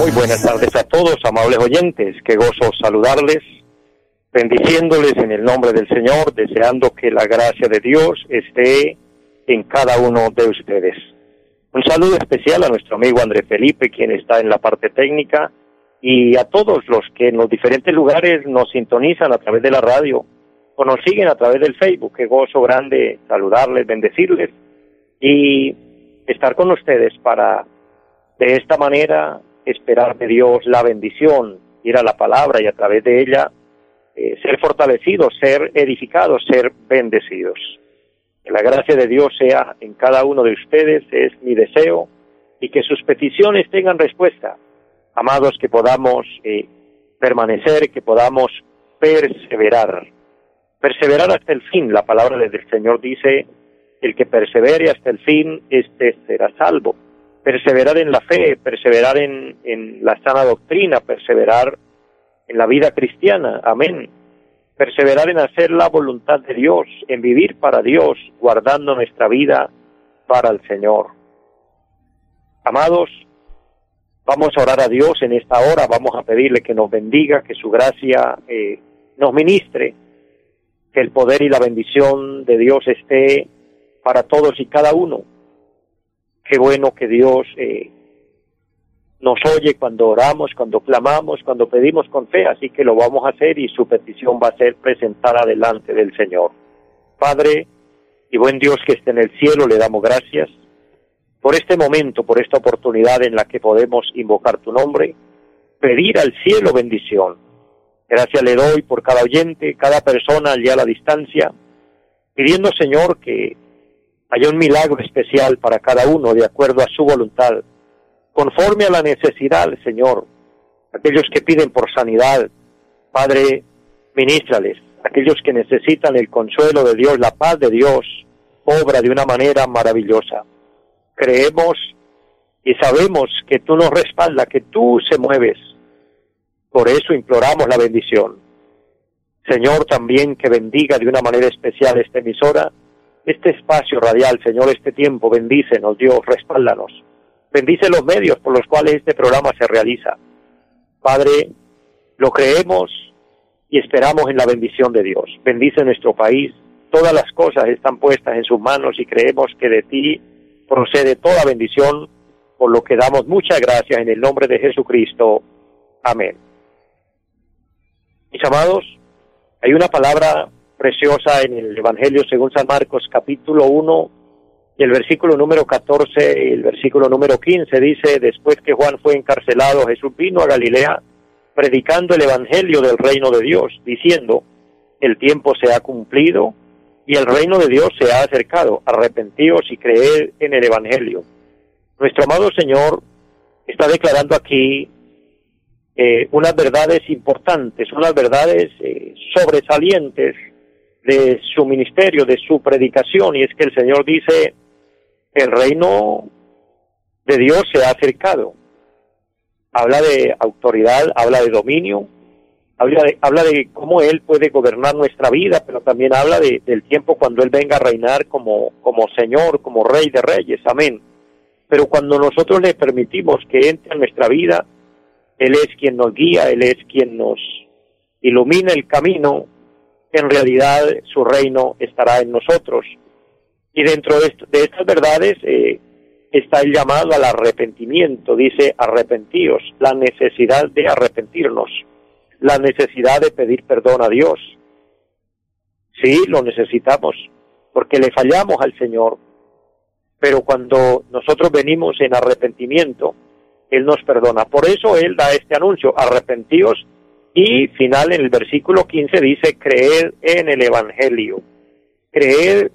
muy buenas tardes a todos, amables oyentes. Qué gozo saludarles, bendiciéndoles en el nombre del Señor, deseando que la gracia de Dios esté en cada uno de ustedes. Un saludo especial a nuestro amigo André Felipe, quien está en la parte técnica, y a todos los que en los diferentes lugares nos sintonizan a través de la radio o nos siguen a través del Facebook. Qué gozo grande saludarles, bendecirles y estar con ustedes para de esta manera, esperar de Dios la bendición, ir a la palabra y a través de ella eh, ser fortalecidos, ser edificados, ser bendecidos. Que la gracia de Dios sea en cada uno de ustedes, es mi deseo, y que sus peticiones tengan respuesta. Amados, que podamos eh, permanecer, que podamos perseverar. Perseverar hasta el fin. La palabra del Señor dice, el que persevere hasta el fin, este será salvo perseverar en la fe, perseverar en, en la sana doctrina, perseverar en la vida cristiana, amén. Perseverar en hacer la voluntad de Dios, en vivir para Dios, guardando nuestra vida para el Señor. Amados, vamos a orar a Dios en esta hora, vamos a pedirle que nos bendiga, que su gracia eh, nos ministre, que el poder y la bendición de Dios esté para todos y cada uno qué bueno que Dios eh, nos oye cuando oramos, cuando clamamos, cuando pedimos con fe, así que lo vamos a hacer y su petición va a ser presentada delante del Señor. Padre y buen Dios que esté en el cielo, le damos gracias por este momento, por esta oportunidad en la que podemos invocar tu nombre, pedir al cielo bendición. Gracias le doy por cada oyente, cada persona allí a la distancia, pidiendo Señor que hay un milagro especial para cada uno de acuerdo a su voluntad, conforme a la necesidad, Señor. Aquellos que piden por sanidad, Padre, ministrales. Aquellos que necesitan el consuelo de Dios, la paz de Dios, obra de una manera maravillosa. Creemos y sabemos que tú nos respaldas, que tú se mueves. Por eso imploramos la bendición. Señor, también que bendiga de una manera especial esta emisora este espacio radial, Señor, este tiempo, bendícenos, Dios, respáldanos. Bendice los medios por los cuales este programa se realiza. Padre, lo creemos y esperamos en la bendición de Dios. Bendice nuestro país. Todas las cosas están puestas en sus manos y creemos que de ti procede toda bendición, por lo que damos muchas gracias en el nombre de Jesucristo. Amén. Mis amados, hay una palabra preciosa en el Evangelio según San Marcos capítulo 1 y el versículo número 14 y el versículo número 15 dice, después que Juan fue encarcelado, Jesús vino a Galilea predicando el Evangelio del reino de Dios, diciendo, el tiempo se ha cumplido y el reino de Dios se ha acercado, arrepentíos y creed en el Evangelio. Nuestro amado Señor está declarando aquí eh, unas verdades importantes, unas verdades eh, sobresalientes de su ministerio, de su predicación, y es que el Señor dice, el reino de Dios se ha acercado. Habla de autoridad, habla de dominio, habla de, habla de cómo Él puede gobernar nuestra vida, pero también habla de, del tiempo cuando Él venga a reinar como, como Señor, como Rey de Reyes, amén. Pero cuando nosotros le permitimos que entre en nuestra vida, Él es quien nos guía, Él es quien nos ilumina el camino, en realidad su reino estará en nosotros. Y dentro de, estas verdades eh, está el llamado al arrepentimiento, dice arrepentíos, la necesidad de arrepentirnos, la necesidad de pedir perdón a Dios. Sí, lo necesitamos, porque le fallamos al Señor, pero cuando nosotros venimos en arrepentimiento, Él nos perdona. Por eso Él da este anuncio, arrepentíos y final en el versículo 15 dice, creer en el Evangelio. Creer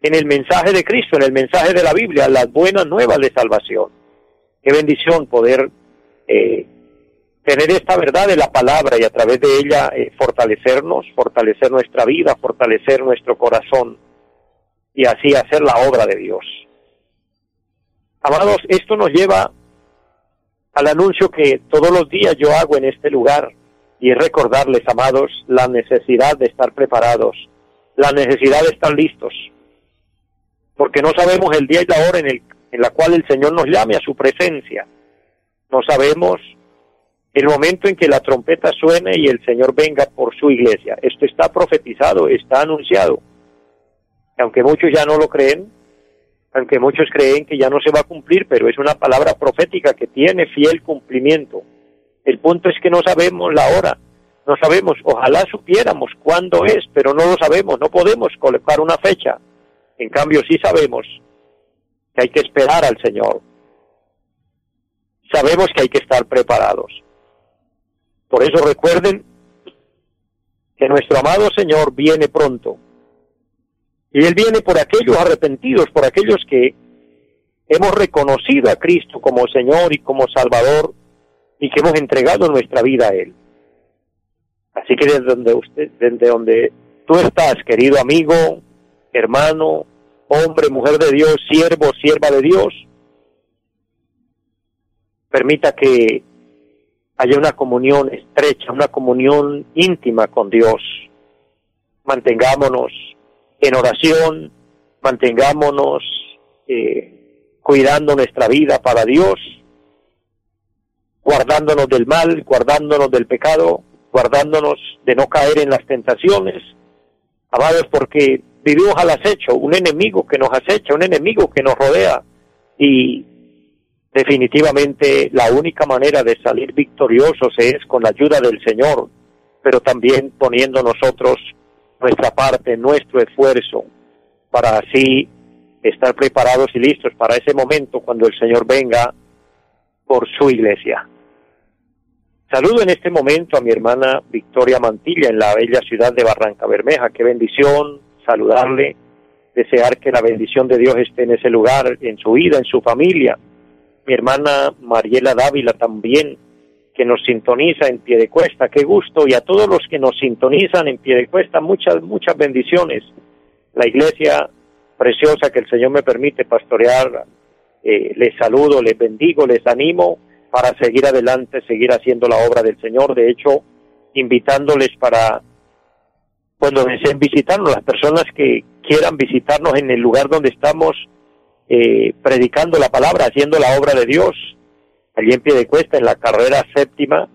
en el mensaje de Cristo, en el mensaje de la Biblia, las buenas nuevas de salvación. Qué bendición poder eh, tener esta verdad de la palabra y a través de ella eh, fortalecernos, fortalecer nuestra vida, fortalecer nuestro corazón y así hacer la obra de Dios. Amados, esto nos lleva al anuncio que todos los días yo hago en este lugar y es recordarles, amados, la necesidad de estar preparados, la necesidad de estar listos, porque no sabemos el día y la hora en, el, en la cual el Señor nos llame a su presencia. No sabemos el momento en que la trompeta suene y el Señor venga por su iglesia. Esto está profetizado, está anunciado. Aunque muchos ya no lo creen, aunque muchos creen que ya no se va a cumplir, pero es una palabra profética que tiene fiel cumplimiento. El punto es que no sabemos la hora, no sabemos, ojalá supiéramos cuándo es, pero no lo sabemos, no podemos colocar una fecha. En cambio sí sabemos que hay que esperar al Señor. Sabemos que hay que estar preparados. Por eso recuerden que nuestro amado Señor viene pronto. Y Él viene por aquellos arrepentidos, por aquellos que hemos reconocido a Cristo como Señor y como Salvador y que hemos entregado nuestra vida a Él. Así que desde donde usted, desde donde tú estás, querido amigo, hermano, hombre, mujer de Dios, siervo, sierva de Dios, permita que haya una comunión estrecha, una comunión íntima con Dios. Mantengámonos en oración, mantengámonos eh, cuidando nuestra vida para Dios, guardándonos del mal, guardándonos del pecado, guardándonos de no caer en las tentaciones, amados, porque vivimos al acecho, un enemigo que nos acecha, un enemigo que nos rodea y definitivamente la única manera de salir victoriosos es con la ayuda del Señor, pero también poniendo nosotros nuestra parte, nuestro esfuerzo, para así estar preparados y listos para ese momento cuando el Señor venga por su iglesia. Saludo en este momento a mi hermana Victoria Mantilla en la bella ciudad de Barranca Bermeja. Qué bendición saludarle, desear que la bendición de Dios esté en ese lugar, en su vida, en su familia mi hermana Mariela Dávila también, que nos sintoniza en pie de cuesta, qué gusto, y a todos los que nos sintonizan en pie de cuesta, muchas, muchas bendiciones. La iglesia preciosa que el Señor me permite pastorear, eh, les saludo, les bendigo, les animo para seguir adelante, seguir haciendo la obra del Señor. De hecho, invitándoles para cuando deseen visitarnos, las personas que quieran visitarnos en el lugar donde estamos, eh, predicando la palabra, haciendo la obra de Dios, allí en pie de cuesta, en la carrera séptima,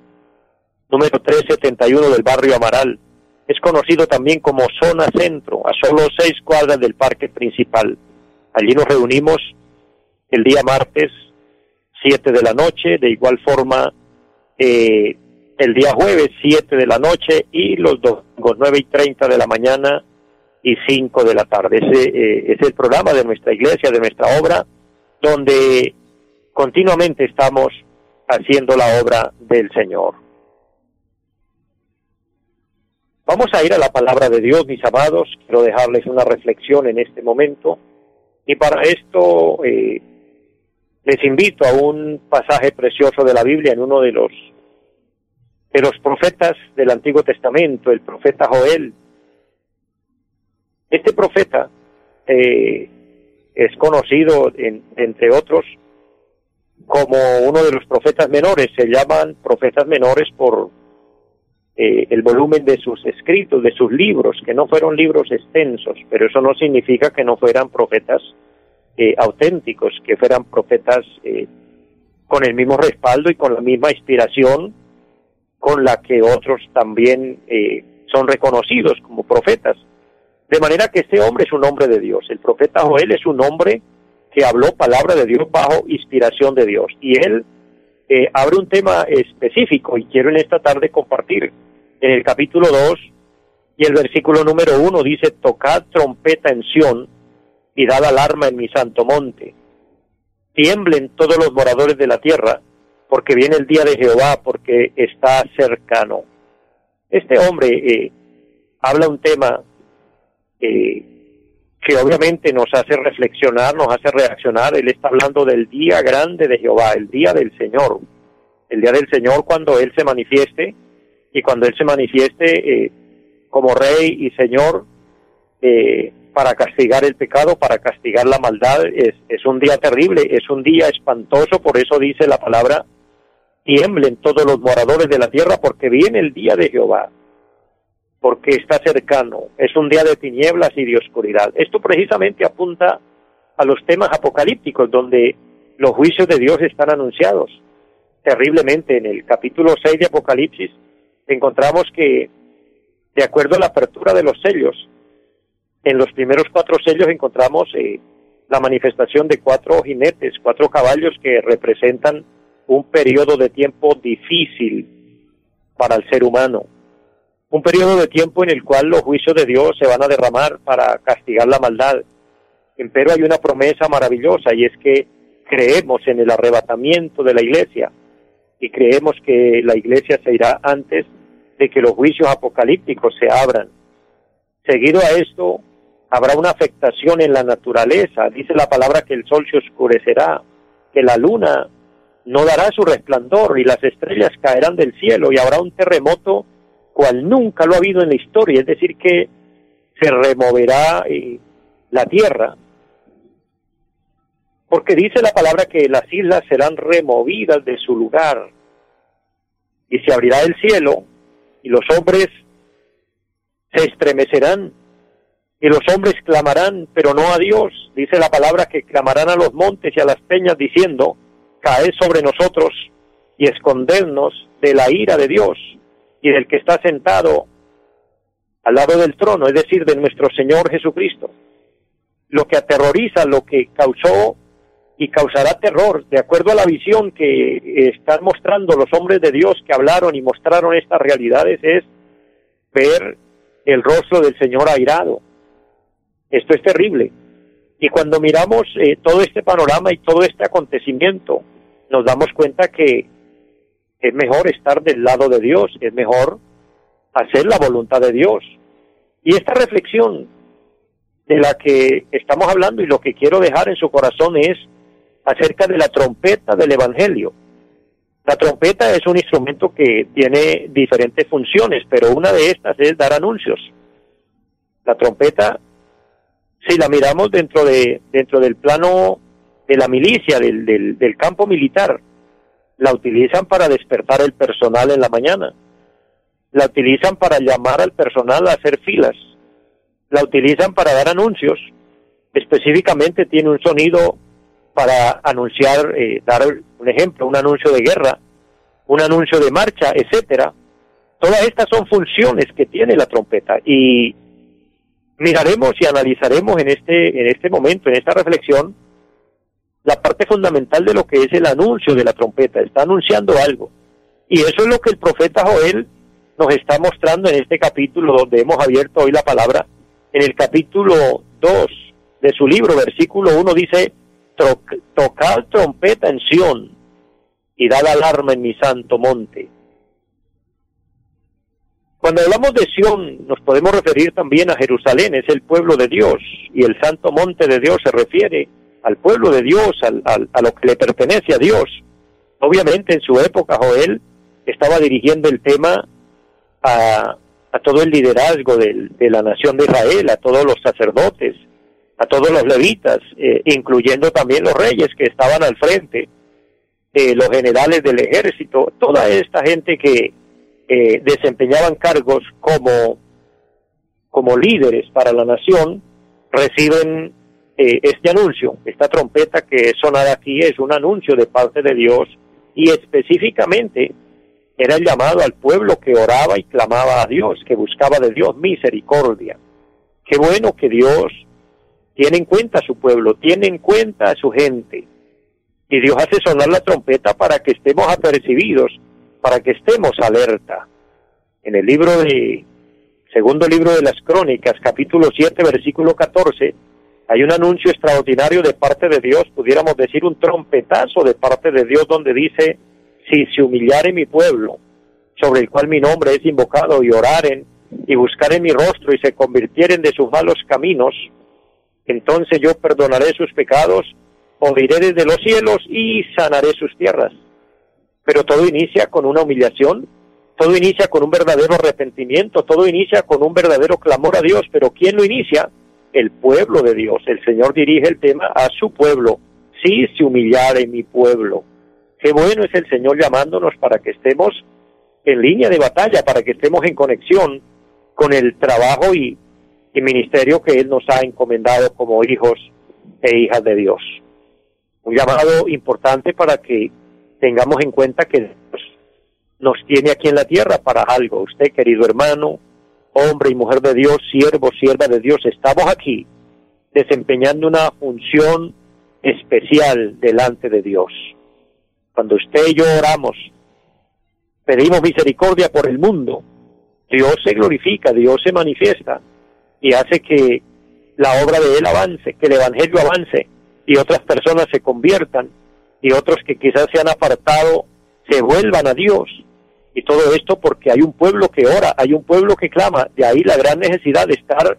número 371 del barrio Amaral. Es conocido también como Zona Centro, a solo seis cuadras del parque principal. Allí nos reunimos el día martes, 7 de la noche, de igual forma eh, el día jueves, 7 de la noche, y los domingos, 9 y 30 de la mañana, y 5 de la tarde. Ese eh, es el programa de nuestra iglesia, de nuestra obra, donde continuamente estamos haciendo la obra del Señor. Vamos a ir a la palabra de Dios, mis amados. Quiero dejarles una reflexión en este momento. Y para esto eh, les invito a un pasaje precioso de la Biblia en uno de los de los profetas del Antiguo Testamento, el profeta Joel, este profeta eh, es conocido, entre otros, como uno de los profetas menores. Se llaman profetas menores por eh, el volumen de sus escritos, de sus libros, que no fueron libros extensos, pero eso no significa que no fueran profetas eh, auténticos, que fueran profetas con el mismo respaldo y con la misma inspiración con la que otros también son reconocidos como profetas. De manera que este hombre es un hombre de Dios. El profeta Joel es un hombre que habló palabra de Dios bajo inspiración de Dios. Y él eh, abre un tema específico y quiero en esta tarde compartir. En el capítulo 2 y el versículo número 1 dice, tocad trompeta en Sión y dad alarma en mi santo monte. Tiemblen todos los moradores de la tierra, porque viene el día de Jehová, porque está cercano. Este hombre eh, habla un tema que obviamente nos hace reflexionar, nos hace reaccionar. Él está hablando del día grande de Jehová, el día del Señor. El día del Señor cuando Él se manifieste y cuando Él se manifieste eh, como Rey y Señor eh, para castigar el pecado, para castigar la maldad. Es, es un día terrible, es un día espantoso, por eso dice la palabra, tiemblen todos los moradores de la tierra porque viene el día de Jehová porque está cercano, es un día de tinieblas y de oscuridad. Esto precisamente apunta a los temas apocalípticos donde los juicios de Dios están anunciados. Terriblemente en el capítulo 6 de Apocalipsis encontramos que, de acuerdo a la apertura de los sellos, en los primeros cuatro sellos encontramos eh, la manifestación de cuatro jinetes, cuatro caballos que representan un periodo de tiempo difícil para el ser humano un periodo de tiempo en el cual los juicios de Dios se van a derramar para castigar la maldad. Pero hay una promesa maravillosa y es que creemos en el arrebatamiento de la iglesia y creemos que la iglesia se irá antes de que los juicios apocalípticos se abran. Seguido a esto, habrá una afectación en la naturaleza. Dice la palabra que el sol se oscurecerá, que la luna no dará su resplandor y las estrellas caerán del cielo y habrá un terremoto cual nunca lo ha habido en la historia, es decir, que se removerá eh, la tierra, porque dice la palabra que las islas serán removidas de su lugar y se abrirá el cielo y los hombres se estremecerán y los hombres clamarán, pero no a Dios. Dice la palabra que clamarán a los montes y a las peñas diciendo, caed sobre nosotros y escondernos de la ira de Dios y del que está sentado al lado del trono, es decir, de nuestro Señor Jesucristo. Lo que aterroriza, lo que causó y causará terror, de acuerdo a la visión que están mostrando los hombres de Dios que hablaron y mostraron estas realidades, es ver el rostro del Señor airado. Esto es terrible. Y cuando miramos eh, todo este panorama y todo este acontecimiento, nos damos cuenta que es mejor estar del lado de Dios, es mejor hacer la voluntad de Dios. Y esta reflexión de la que estamos hablando y lo que quiero dejar en su corazón es acerca de la trompeta del Evangelio. La trompeta es un instrumento que tiene diferentes funciones, pero una de estas es dar anuncios. La trompeta, si la miramos dentro de dentro del plano de la milicia, del, del, campo militar, la utilizan para despertar el personal en la mañana, la utilizan para llamar al personal a hacer filas, la utilizan para dar anuncios, específicamente tiene un sonido para anunciar, eh, dar un ejemplo, un anuncio de guerra, un anuncio de marcha, etcétera. Todas estas son funciones que tiene la trompeta y miraremos y analizaremos en este en este momento, en esta reflexión, la parte fundamental de lo que es el anuncio de la trompeta, está anunciando algo. Y eso es lo que el profeta Joel nos está mostrando en este capítulo donde hemos abierto hoy la palabra. En el capítulo 2 de su libro, versículo 1 dice, tocad trompeta en Sión y dad alarma en mi santo monte. Cuando hablamos de Sión nos podemos referir también a Jerusalén, es el pueblo de Dios y el santo monte de Dios se refiere al pueblo de Dios, al, a lo que le pertenece a Dios. Obviamente en su época Joel estaba dirigiendo el tema a, a todo el liderazgo de, la nación de Israel, a todos los sacerdotes, a todos los levitas, eh, incluyendo también los reyes que estaban al frente, eh, los generales del ejército, toda esta gente que eh, desempeñaban cargos como, como líderes para la nación, reciben eh, este anuncio, esta trompeta que es sonada aquí es un anuncio de parte de Dios y específicamente era el llamado al pueblo que oraba y clamaba a Dios, que buscaba de Dios misericordia. Qué bueno que Dios tiene en cuenta a su pueblo, tiene en cuenta a su gente. Y Dios hace sonar la trompeta para que estemos apercibidos, para que estemos alerta. En el libro de, segundo libro de las Crónicas, capítulo 7, versículo 14, hay un anuncio extraordinario de parte de Dios, pudiéramos decir un trompetazo de parte de Dios donde dice, si se humillare mi pueblo, sobre el cual mi nombre es invocado, y oraren, y buscaren mi rostro, y se convirtieren de sus malos caminos, Entonces yo perdonaré sus pecados, oiré desde los cielos y sanaré sus tierras. Pero todo inicia con una humillación, todo inicia con un verdadero arrepentimiento, todo inicia con un verdadero clamor a Dios, pero ¿quién lo inicia? El pueblo de Dios. El Señor dirige el tema a su pueblo. Si se humillare mi pueblo. Qué bueno es el Señor llamándonos para que estemos en línea de batalla, para que estemos en conexión con el trabajo y, y ministerio que Él nos ha encomendado como hijos e hijas de Dios. Un llamado importante para que tengamos en cuenta que nos tiene aquí en la tierra para algo. Usted, querido hermano, hombre y mujer de Dios, siervo, sierva de Dios, estamos aquí desempeñando una función especial delante de Dios. Cuando usted y yo oramos, pedimos misericordia por el mundo, Dios se glorifica, Dios se manifiesta y hace que la obra de Él avance, que el Evangelio avance y otras personas se conviertan y otros que quizás se han apartado se vuelvan a Dios. Y todo esto porque hay un pueblo que ora, hay un pueblo que clama, de ahí la gran necesidad de estar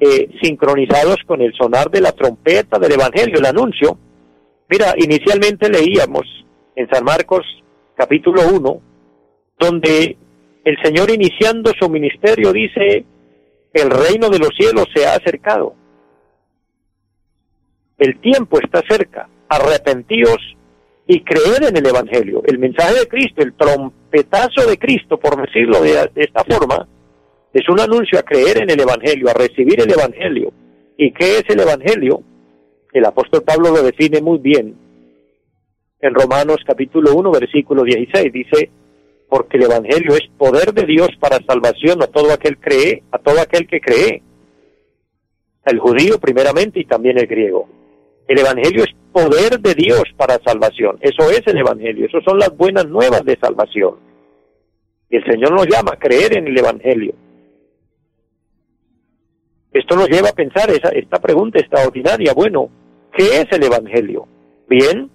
eh, sincronizados con el sonar de la trompeta del Evangelio, el anuncio. Mira, inicialmente leíamos en San Marcos capítulo 1, donde el Señor iniciando su ministerio dice, el reino de los cielos se ha acercado. El tiempo está cerca. Arrepentíos y creer en el Evangelio. El mensaje de Cristo, el trompetazo de Cristo, por decirlo de, esta forma, es un anuncio a creer en el Evangelio, a recibir el Evangelio. ¿Y qué es el Evangelio? El apóstol Pablo lo define muy bien en Romanos capítulo 1, versículo 16. Dice, porque el Evangelio es poder de Dios para salvación a todo aquel cree, a todo aquel que cree, el judío primeramente y también el griego. El Evangelio es poder de Dios para salvación. Eso es el Evangelio. Eso son las buenas nuevas de salvación. El Señor nos llama a creer en el Evangelio. Esto nos lleva a pensar esa, esta pregunta extraordinaria. Bueno, ¿qué es el Evangelio? Bien,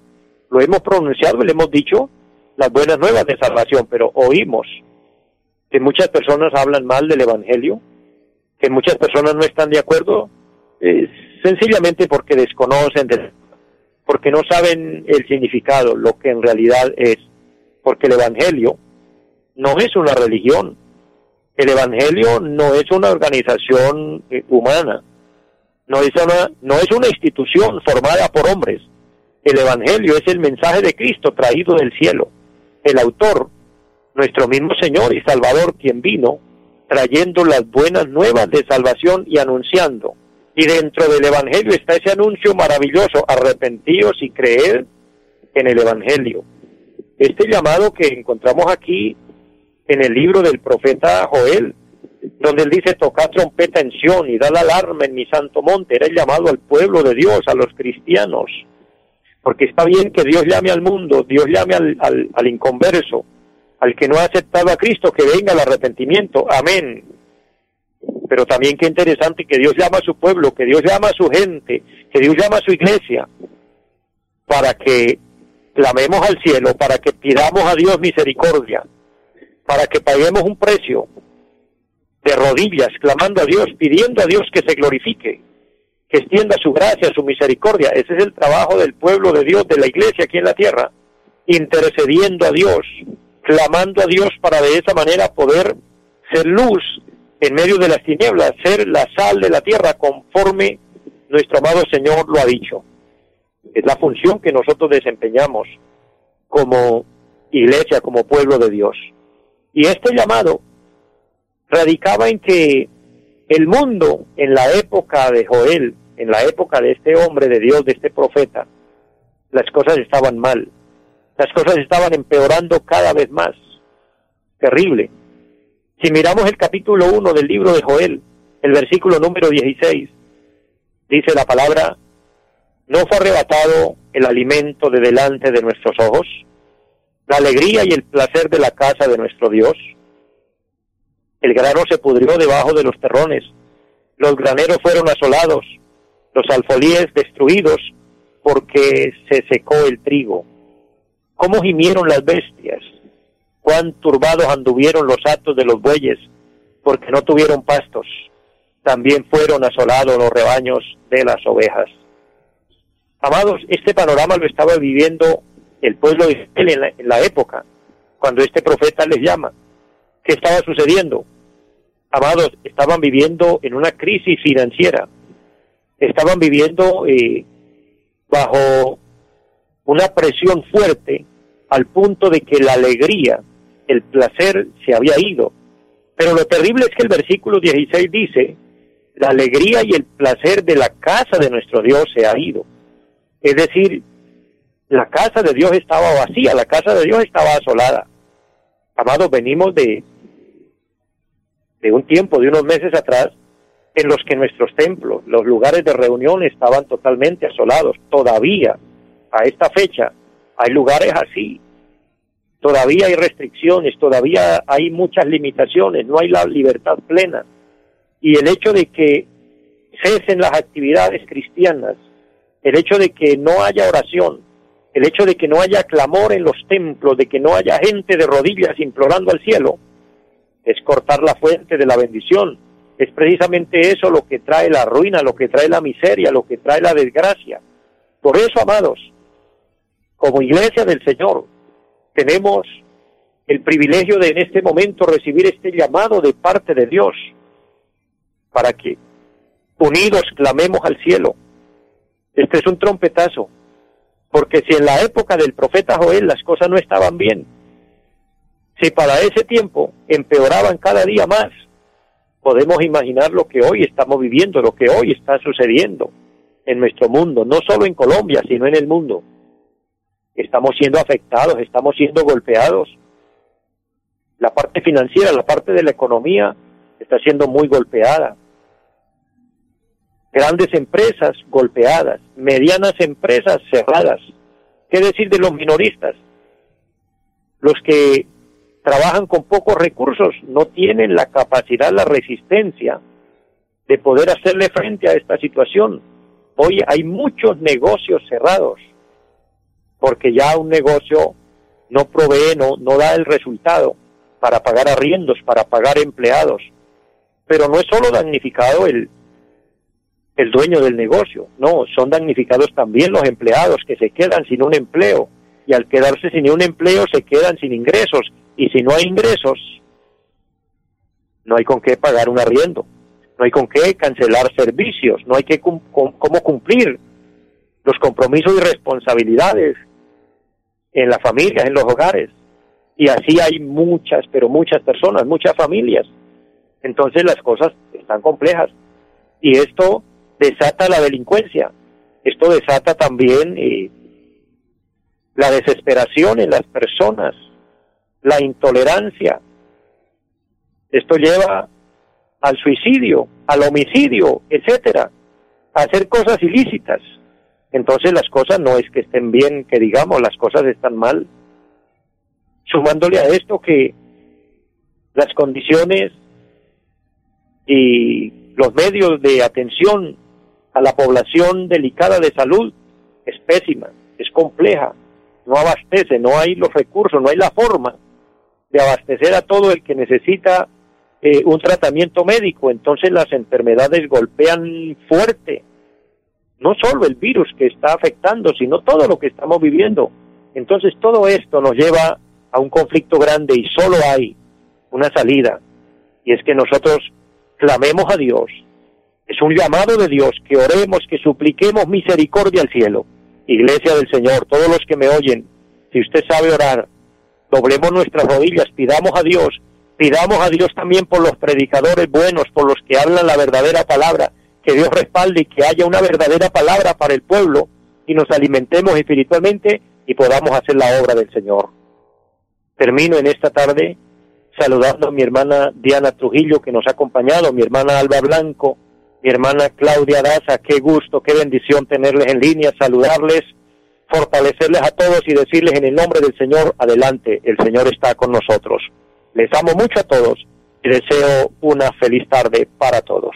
lo hemos pronunciado y le hemos dicho las buenas nuevas de salvación, pero oímos que muchas personas hablan mal del Evangelio, que muchas personas no están de acuerdo, sencillamente porque desconocen, porque no saben el significado, lo que en realidad es, porque el Evangelio no es una religión, el Evangelio no es una organización eh, humana, no es una, no es una institución formada por hombres, el Evangelio es el mensaje de Cristo traído del cielo. El autor, nuestro mismo Señor y Salvador, quien vino trayendo las buenas nuevas de salvación y anunciando. Y dentro del Evangelio está ese anuncio maravilloso, arrepentidos y creer en el Evangelio. Este llamado que encontramos aquí en el libro del profeta Joel, donde él dice, toca trompeta en Sion y da la alarma en mi santo monte, era el llamado al pueblo de Dios, a los cristianos, porque está bien que Dios llame al mundo, Dios llame al, al, inconverso, al que no ha aceptado a Cristo, que venga el arrepentimiento, amén. Pero también qué interesante que Dios llama a su pueblo, que Dios llama a su gente, que Dios llama a su iglesia, para que clamemos al cielo, para que pidamos a Dios misericordia, para que paguemos un precio de rodillas, clamando a Dios, pidiendo a Dios que se glorifique que extienda su gracia, su misericordia. Ese es el trabajo del pueblo de Dios, de la iglesia aquí en la tierra, intercediendo a Dios, clamando a Dios para de esa manera poder ser luz en medio de las tinieblas, ser la sal de la tierra conforme nuestro amado Señor lo ha dicho. Es la función que nosotros desempeñamos como iglesia, como pueblo de Dios. Y este llamado radicaba en que el mundo en la época de Joel en la época de este hombre de Dios, de este profeta, las cosas estaban mal. Las cosas estaban empeorando cada vez más. Terrible. Si miramos el capítulo 1 del libro de Joel, el versículo número 16, dice la palabra, ¿no fue arrebatado el alimento de delante de nuestros ojos? La alegría y el placer de la casa de nuestro Dios. El grano se pudrió debajo de los terrones, los graneros fueron asolados, los alfolíes destruidos porque se secó el trigo. ¿Cómo gimieron las bestias? ¿Cuán turbados anduvieron los atos de los bueyes porque no tuvieron pastos? también fueron asolados los rebaños de las ovejas. Amados, este panorama lo estaba viviendo el pueblo de Israel en la, época, cuando este profeta les llama. ¿Qué estaba sucediendo? Amados, estaban viviendo en una crisis financiera, estaban viviendo eh, bajo una presión fuerte al punto de que la alegría, el placer se había ido. Pero lo terrible es que el versículo 16 dice, la alegría y el placer de la casa de nuestro Dios se ha ido. Es decir, la casa de Dios estaba vacía, la casa de Dios estaba asolada. Amados, venimos de, de un tiempo, de unos meses atrás, en los que nuestros templos, los lugares de reunión estaban totalmente asolados. Todavía, a esta fecha, hay lugares así. Todavía hay restricciones, todavía hay muchas limitaciones, no hay la libertad plena y el hecho de que cesen las actividades cristianas, el hecho de que no haya oración, el hecho de que no haya clamor en los templos, de que no haya gente de rodillas implorando al cielo, es cortar la fuente de la bendición. Es precisamente eso lo que trae la ruina, lo que trae la miseria, lo que trae la desgracia. Por eso, amados, como iglesia del Señor, tenemos el privilegio de en este momento recibir este llamado de parte de Dios para que unidos clamemos al cielo. Este es un trompetazo, porque si en la época del profeta Joel las cosas no estaban bien, si para ese tiempo empeoraban cada día más, podemos imaginar lo que hoy estamos viviendo, lo que hoy está sucediendo en nuestro mundo, no solo en Colombia, sino en el mundo. Estamos siendo afectados, estamos siendo golpeados. La parte financiera, la parte de la economía está siendo muy golpeada grandes empresas golpeadas, medianas empresas cerradas. ¿Qué decir de los minoristas? Los que trabajan con pocos recursos no tienen la capacidad, la resistencia de poder hacerle frente a esta situación. Hoy hay muchos negocios cerrados, porque ya un negocio no provee, no, no da el resultado para pagar arriendos, para pagar empleados. Pero no es solo damnificado el, el dueño del negocio, no, son damnificados también los empleados que se quedan sin un empleo. Y al quedarse sin un empleo se quedan sin ingresos. Y si no hay ingresos no hay con qué pagar un arriendo, no hay con qué cancelar servicios, no hay que cómo cumplir los compromisos y responsabilidades en las familias, en los hogares. Y así hay muchas, pero muchas personas, muchas familias. Entonces las cosas están complejas. Y esto desata la delincuencia. Esto desata también eh, la desesperación en las personas, la intolerancia. Esto lleva al suicidio, al homicidio, etcétera, a hacer cosas ilícitas. Entonces las cosas no es que estén bien, que digamos, las cosas están mal. Sumándole a esto que las condiciones y los medios de atención a la población delicada de salud es pésima, es compleja, no abastece, no hay los recursos, no hay la forma de abastecer a todo el que necesita eh, un tratamiento médico. Entonces las enfermedades golpean fuerte, no solo el virus que está afectando, sino todo lo que estamos viviendo. Entonces todo esto nos lleva a un conflicto grande y solo hay una salida, y es que nosotros clamemos a Dios, es un llamado de Dios que oremos, que supliquemos misericordia al cielo. Iglesia del Señor, todos los que me oyen, si usted sabe orar, doblemos nuestras rodillas, pidamos a Dios, pidamos a Dios también por los predicadores buenos, por los que hablan la verdadera palabra, que Dios respalde y que haya una verdadera palabra para el pueblo y nos alimentemos espiritualmente y podamos hacer la obra del Señor. Termino en esta tarde saludando a mi hermana Diana Trujillo que nos ha acompañado, mi hermana Alba Blanco, mi hermana Claudia Daza, qué gusto, qué bendición tenerles en línea, saludarles, fortalecerles a todos y decirles en el nombre del Señor, adelante, el Señor está con nosotros. Les amo mucho a todos deseo una feliz tarde para todos.